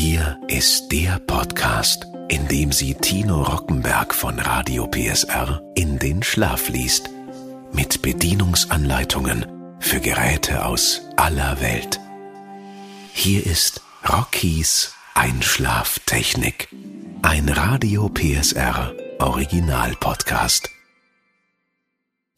Hier ist der Podcast, in dem sie Tino Rockenberg von Radio PSR in den Schlaf liest. Mit Bedienungsanleitungen für Geräte aus aller Welt. Hier ist Rockies Einschlaftechnik. Ein Radio PSR Original Podcast.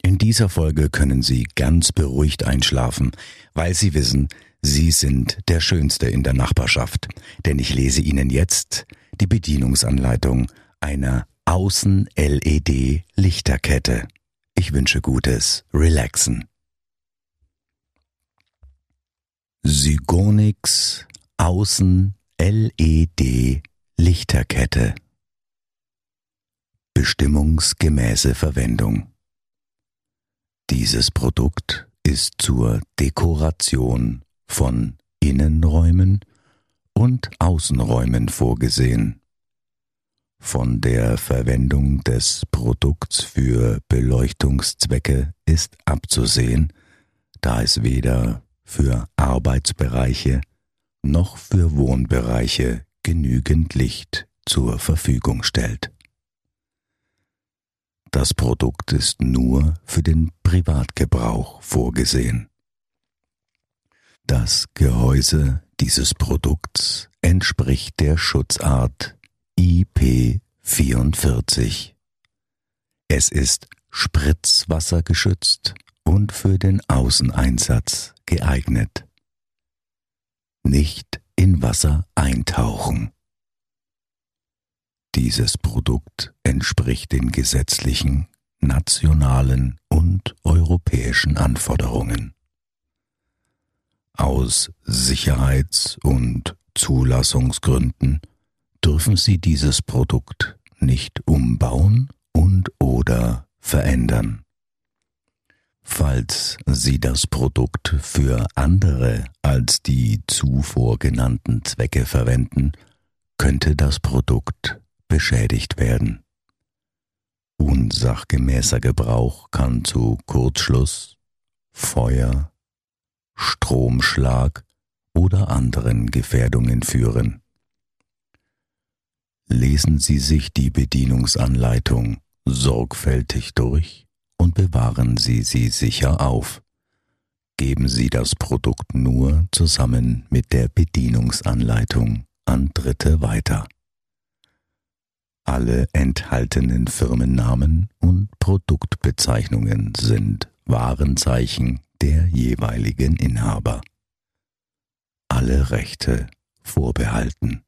In dieser Folge können Sie ganz beruhigt einschlafen, weil Sie wissen, Sie sind der Schönste in der Nachbarschaft, denn ich lese Ihnen jetzt die Bedienungsanleitung einer Außen-LED-Lichterkette. Ich wünsche Gutes, relaxen. Sygonix Außen-LED-Lichterkette. Bestimmungsgemäße Verwendung. Dieses Produkt ist zur Dekoration von Innenräumen und Außenräumen vorgesehen. Von der Verwendung des Produkts für Beleuchtungszwecke ist abzusehen, da es weder für Arbeitsbereiche noch für Wohnbereiche genügend Licht zur Verfügung stellt. Das Produkt ist nur für den Privatgebrauch vorgesehen. Das Gehäuse dieses Produkts entspricht der Schutzart IP44. Es ist spritzwassergeschützt und für den Außeneinsatz geeignet. Nicht in Wasser eintauchen. Dieses Produkt entspricht den gesetzlichen, nationalen und europäischen Anforderungen. Aus Sicherheits- und Zulassungsgründen dürfen Sie dieses Produkt nicht umbauen und oder verändern. Falls Sie das Produkt für andere als die zuvor genannten Zwecke verwenden, könnte das Produkt beschädigt werden. Unsachgemäßer Gebrauch kann zu Kurzschluss, Feuer, Stromschlag oder anderen Gefährdungen führen. Lesen Sie sich die Bedienungsanleitung sorgfältig durch und bewahren Sie sie sicher auf. Geben Sie das Produkt nur zusammen mit der Bedienungsanleitung an Dritte weiter. Alle enthaltenen Firmennamen und Produktbezeichnungen sind Warenzeichen der jeweiligen Inhaber. Alle Rechte vorbehalten.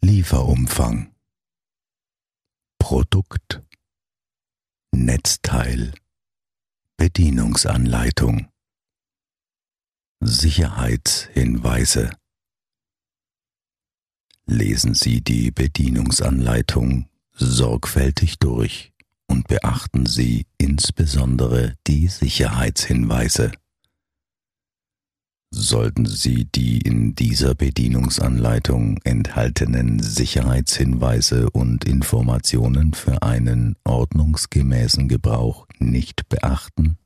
Lieferumfang. Produkt. Netzteil. Bedienungsanleitung. Sicherheitshinweise. Lesen Sie die Bedienungsanleitung sorgfältig durch und beachten Sie insbesondere die Sicherheitshinweise. Sollten Sie die in dieser Bedienungsanleitung enthaltenen Sicherheitshinweise und Informationen für einen ordnungsgemäßen Gebrauch nicht beachten,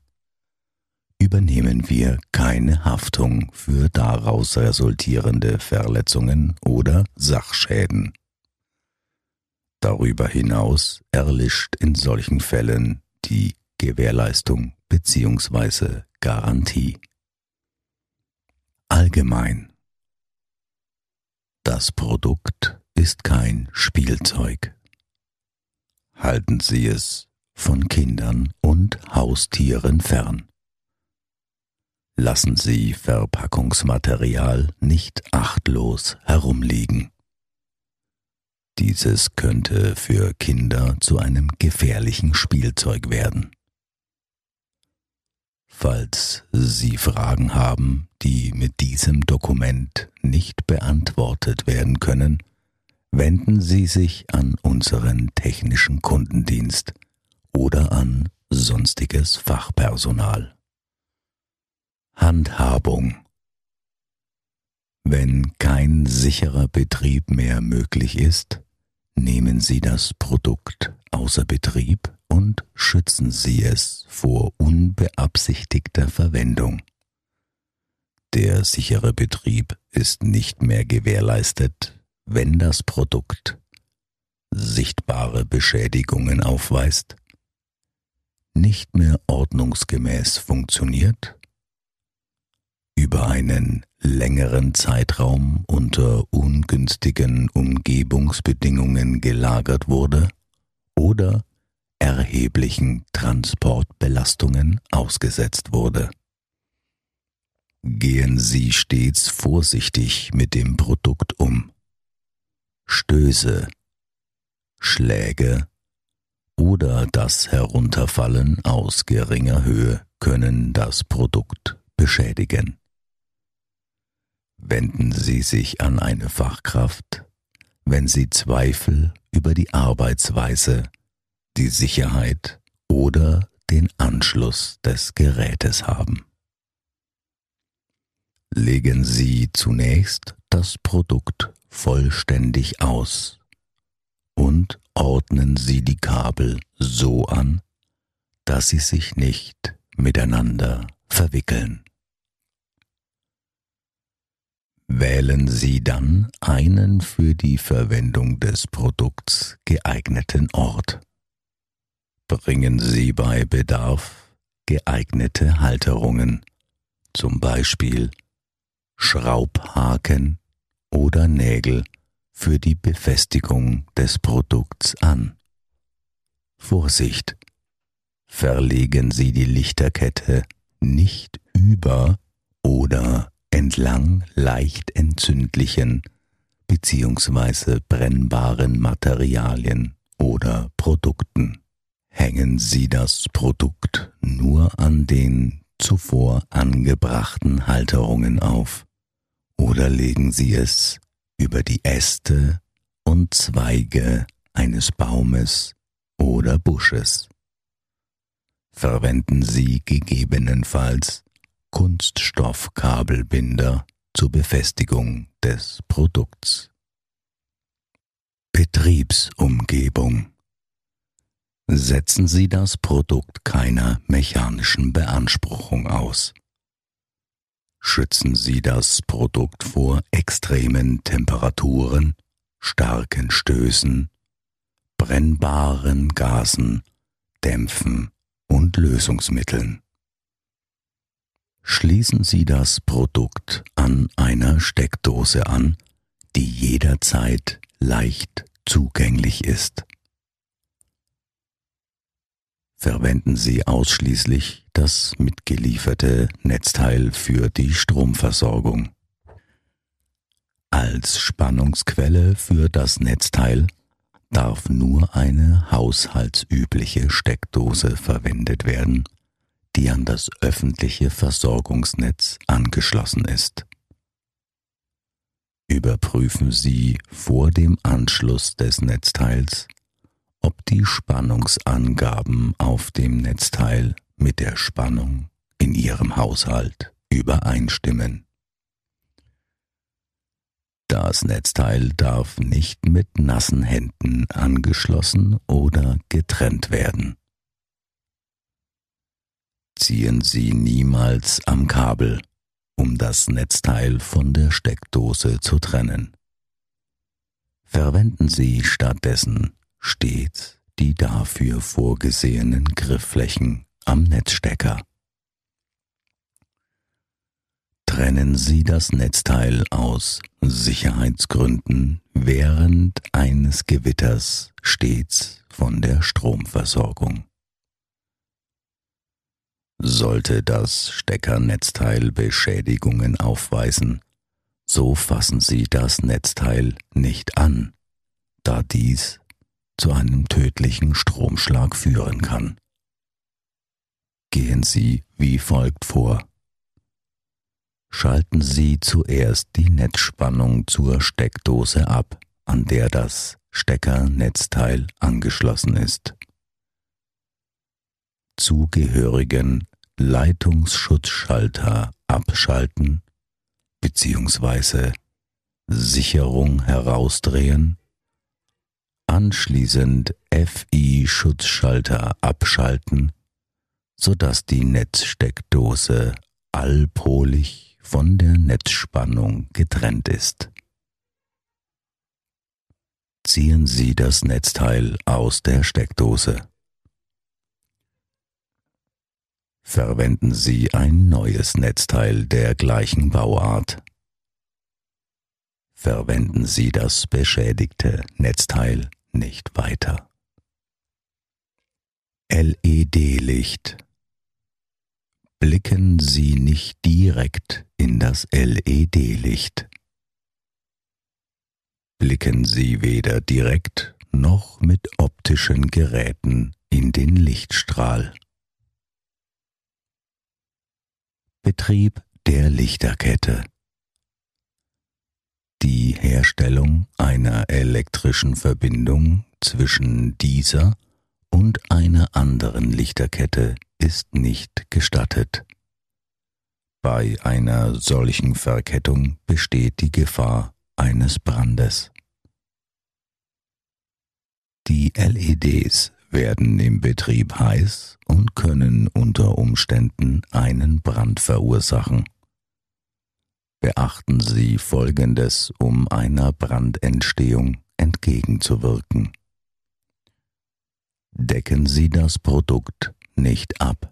übernehmen wir keine Haftung für daraus resultierende Verletzungen oder Sachschäden. Darüber hinaus erlischt in solchen Fällen die Gewährleistung bzw. Garantie. Allgemein. Das Produkt ist kein Spielzeug. Halten Sie es von Kindern und Haustieren fern. Lassen Sie Verpackungsmaterial nicht achtlos herumliegen. Dieses könnte für Kinder zu einem gefährlichen Spielzeug werden. Falls Sie Fragen haben, die mit diesem Dokument nicht beantwortet werden können, wenden Sie sich an unseren technischen Kundendienst oder an sonstiges Fachpersonal. Handhabung Wenn kein sicherer Betrieb mehr möglich ist, Nehmen Sie das Produkt außer Betrieb und schützen Sie es vor unbeabsichtigter Verwendung. Der sichere Betrieb ist nicht mehr gewährleistet, wenn das Produkt sichtbare Beschädigungen aufweist, nicht mehr ordnungsgemäß funktioniert, über einen längeren Zeitraum unter ungünstigen Umgebungsbedingungen gelagert wurde oder erheblichen Transportbelastungen ausgesetzt wurde. Gehen Sie stets vorsichtig mit dem Produkt um. Stöße, Schläge oder das Herunterfallen aus geringer Höhe können das Produkt beschädigen. Wenden Sie sich an eine Fachkraft, wenn Sie Zweifel über die Arbeitsweise, die Sicherheit oder den Anschluss des Gerätes haben. Legen Sie zunächst das Produkt vollständig aus und ordnen Sie die Kabel so an, dass sie sich nicht miteinander verwickeln. Wählen Sie dann einen für die Verwendung des Produkts geeigneten Ort. Bringen Sie bei Bedarf geeignete Halterungen, zum Beispiel Schraubhaken oder Nägel für die Befestigung des Produkts an. Vorsicht! Verlegen Sie die Lichterkette nicht über oder entlang leicht entzündlichen bzw. brennbaren Materialien oder Produkten. Hängen Sie das Produkt nur an den zuvor angebrachten Halterungen auf oder legen Sie es über die Äste und Zweige eines Baumes oder Busches. Verwenden Sie gegebenenfalls Kunststoffkabelbinder zur Befestigung des Produkts. Betriebsumgebung Setzen Sie das Produkt keiner mechanischen Beanspruchung aus. Schützen Sie das Produkt vor extremen Temperaturen, starken Stößen, brennbaren Gasen, Dämpfen und Lösungsmitteln schließen Sie das Produkt an einer Steckdose an, die jederzeit leicht zugänglich ist. Verwenden Sie ausschließlich das mitgelieferte Netzteil für die Stromversorgung. Als Spannungsquelle für das Netzteil darf nur eine haushaltsübliche Steckdose verwendet werden die an das öffentliche Versorgungsnetz angeschlossen ist. Überprüfen Sie vor dem Anschluss des Netzteils, ob die Spannungsangaben auf dem Netzteil mit der Spannung in Ihrem Haushalt übereinstimmen. Das Netzteil darf nicht mit nassen Händen angeschlossen oder getrennt werden ziehen Sie niemals am Kabel, um das Netzteil von der Steckdose zu trennen. Verwenden Sie stattdessen stets die dafür vorgesehenen Griffflächen am Netzstecker. Trennen Sie das Netzteil aus Sicherheitsgründen während eines Gewitters stets von der Stromversorgung. Sollte das Steckernetzteil Beschädigungen aufweisen, so fassen Sie das Netzteil nicht an, da dies zu einem tödlichen Stromschlag führen kann. Gehen Sie wie folgt vor. Schalten Sie zuerst die Netzspannung zur Steckdose ab, an der das Steckernetzteil angeschlossen ist. Zugehörigen Leitungsschutzschalter abschalten bzw. Sicherung herausdrehen, anschließend FI-Schutzschalter abschalten, sodass die Netzsteckdose allpolig von der Netzspannung getrennt ist. Ziehen Sie das Netzteil aus der Steckdose. Verwenden Sie ein neues Netzteil der gleichen Bauart. Verwenden Sie das beschädigte Netzteil nicht weiter. LED-Licht. Blicken Sie nicht direkt in das LED-Licht. Blicken Sie weder direkt noch mit optischen Geräten in den Lichtstrahl. Betrieb der Lichterkette. Die Herstellung einer elektrischen Verbindung zwischen dieser und einer anderen Lichterkette ist nicht gestattet. Bei einer solchen Verkettung besteht die Gefahr eines Brandes. Die LEDs werden im Betrieb heiß und können unter Umständen einen Brand verursachen. Beachten Sie Folgendes, um einer Brandentstehung entgegenzuwirken. Decken Sie das Produkt nicht ab.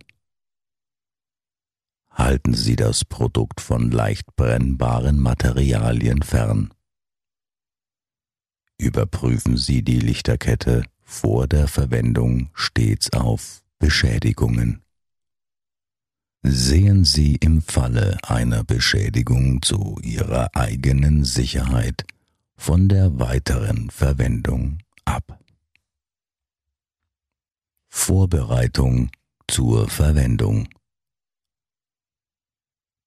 Halten Sie das Produkt von leicht brennbaren Materialien fern. Überprüfen Sie die Lichterkette vor der Verwendung stets auf Beschädigungen. Sehen Sie im Falle einer Beschädigung zu Ihrer eigenen Sicherheit von der weiteren Verwendung ab. Vorbereitung zur Verwendung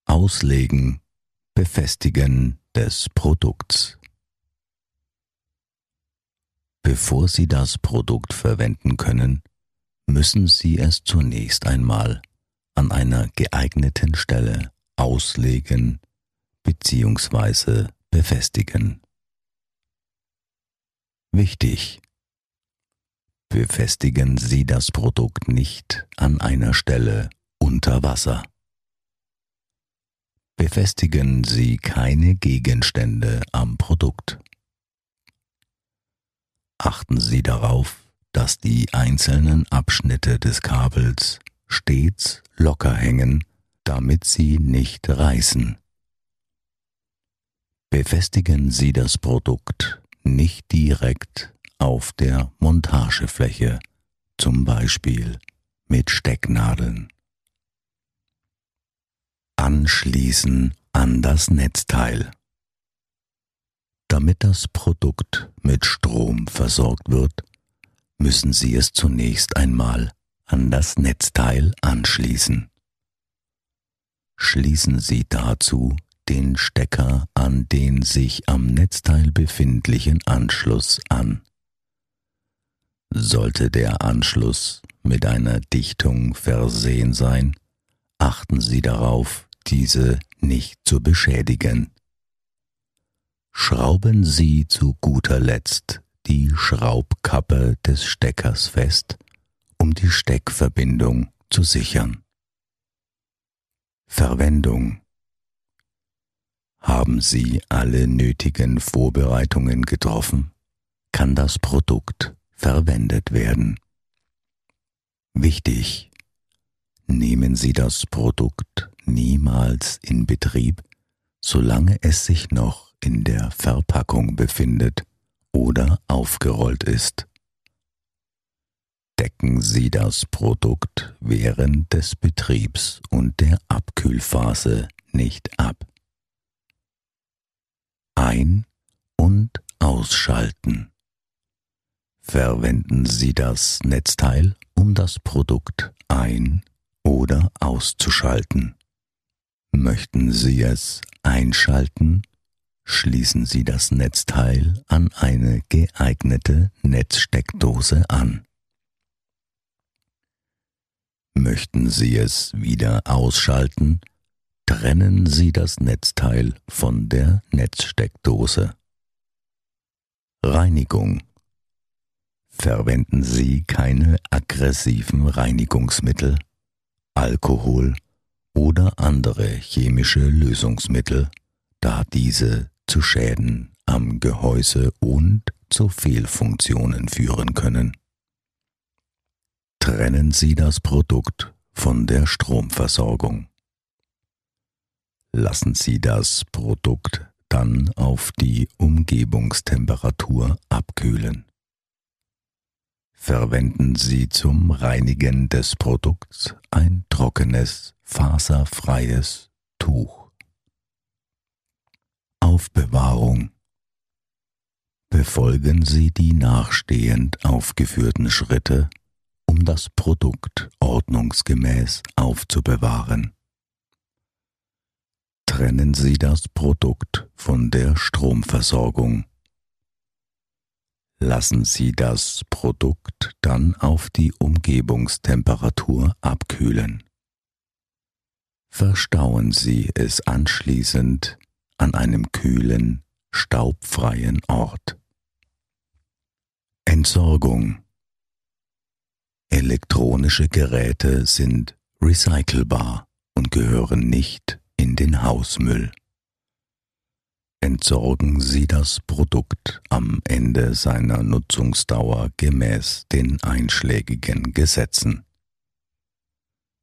Auslegen, Befestigen des Produkts Bevor Sie das Produkt verwenden können, müssen Sie es zunächst einmal an einer geeigneten Stelle auslegen bzw. befestigen. Wichtig. Befestigen Sie das Produkt nicht an einer Stelle unter Wasser. Befestigen Sie keine Gegenstände am Produkt. Achten Sie darauf, dass die einzelnen Abschnitte des Kabels stets locker hängen, damit sie nicht reißen. Befestigen Sie das Produkt nicht direkt auf der Montagefläche, zum Beispiel mit Stecknadeln. Anschließen an das Netzteil. Damit das Produkt mit Strom versorgt wird, müssen Sie es zunächst einmal an das Netzteil anschließen. Schließen Sie dazu den Stecker an den sich am Netzteil befindlichen Anschluss an. Sollte der Anschluss mit einer Dichtung versehen sein, achten Sie darauf, diese nicht zu beschädigen. Schrauben Sie zu guter Letzt die Schraubkappe des Steckers fest, um die Steckverbindung zu sichern. Verwendung Haben Sie alle nötigen Vorbereitungen getroffen, kann das Produkt verwendet werden. Wichtig, nehmen Sie das Produkt niemals in Betrieb, solange es sich noch in der Verpackung befindet oder aufgerollt ist. Decken Sie das Produkt während des Betriebs und der Abkühlphase nicht ab. Ein- und ausschalten. Verwenden Sie das Netzteil, um das Produkt ein- oder auszuschalten. Möchten Sie es einschalten schließen Sie das Netzteil an eine geeignete Netzsteckdose an. Möchten Sie es wieder ausschalten, trennen Sie das Netzteil von der Netzsteckdose. Reinigung Verwenden Sie keine aggressiven Reinigungsmittel, Alkohol oder andere chemische Lösungsmittel, da diese zu Schäden am Gehäuse und zu Fehlfunktionen führen können. Trennen Sie das Produkt von der Stromversorgung. Lassen Sie das Produkt dann auf die Umgebungstemperatur abkühlen. Verwenden Sie zum Reinigen des Produkts ein trockenes, faserfreies Tuch. Aufbewahrung Befolgen Sie die nachstehend aufgeführten Schritte, um das Produkt ordnungsgemäß aufzubewahren trennen Sie das Produkt von der Stromversorgung. Lassen Sie das Produkt dann auf die Umgebungstemperatur abkühlen. Verstauen Sie es anschließend an einem kühlen, staubfreien Ort. Entsorgung Elektronische Geräte sind recycelbar und gehören nicht in den Hausmüll. Entsorgen Sie das Produkt am Ende seiner Nutzungsdauer gemäß den einschlägigen Gesetzen.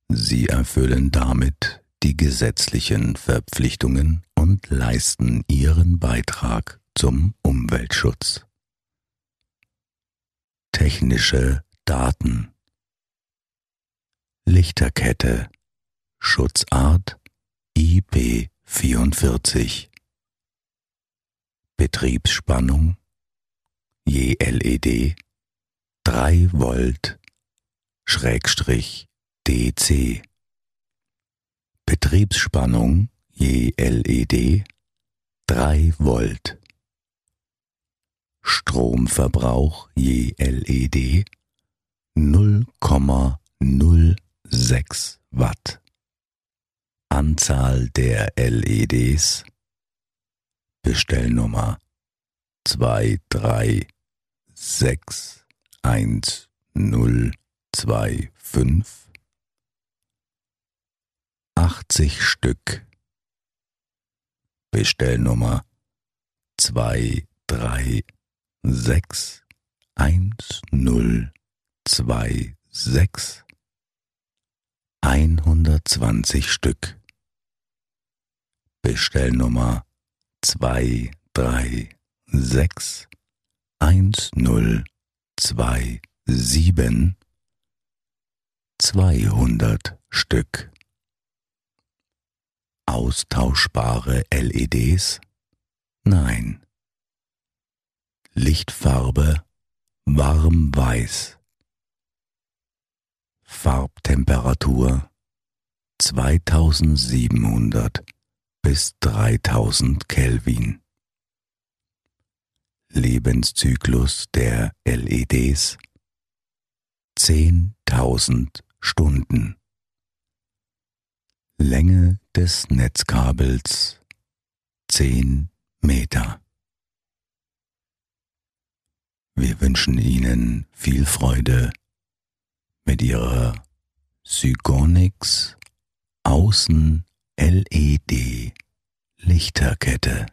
Sie erfüllen damit die gesetzlichen Verpflichtungen und leisten Ihren Beitrag zum Umweltschutz. Technische Daten Lichterkette. Schutzart IP44 Betriebsspannung je LED 3 Volt Schrägstrich DC Betriebsspannung je LED 3 Volt. Stromverbrauch je LED 0,06 Watt. Anzahl der LEDs Bestellnummer 23611025 80 Stück. Bestellnummer 23611026 120 Stück Bestellnummer zwei drei sechs eins null zwei sieben zweihundert Stück. Austauschbare LEDs? Nein. Lichtfarbe warm weiß. Farbtemperatur 2700 bis 3000 Kelvin. Lebenszyklus der LEDs 10.000 Stunden. Länge des Netzkabels 10 Meter. Wir wünschen Ihnen viel Freude mit Ihrer Sygonix Außen LED Lichterkette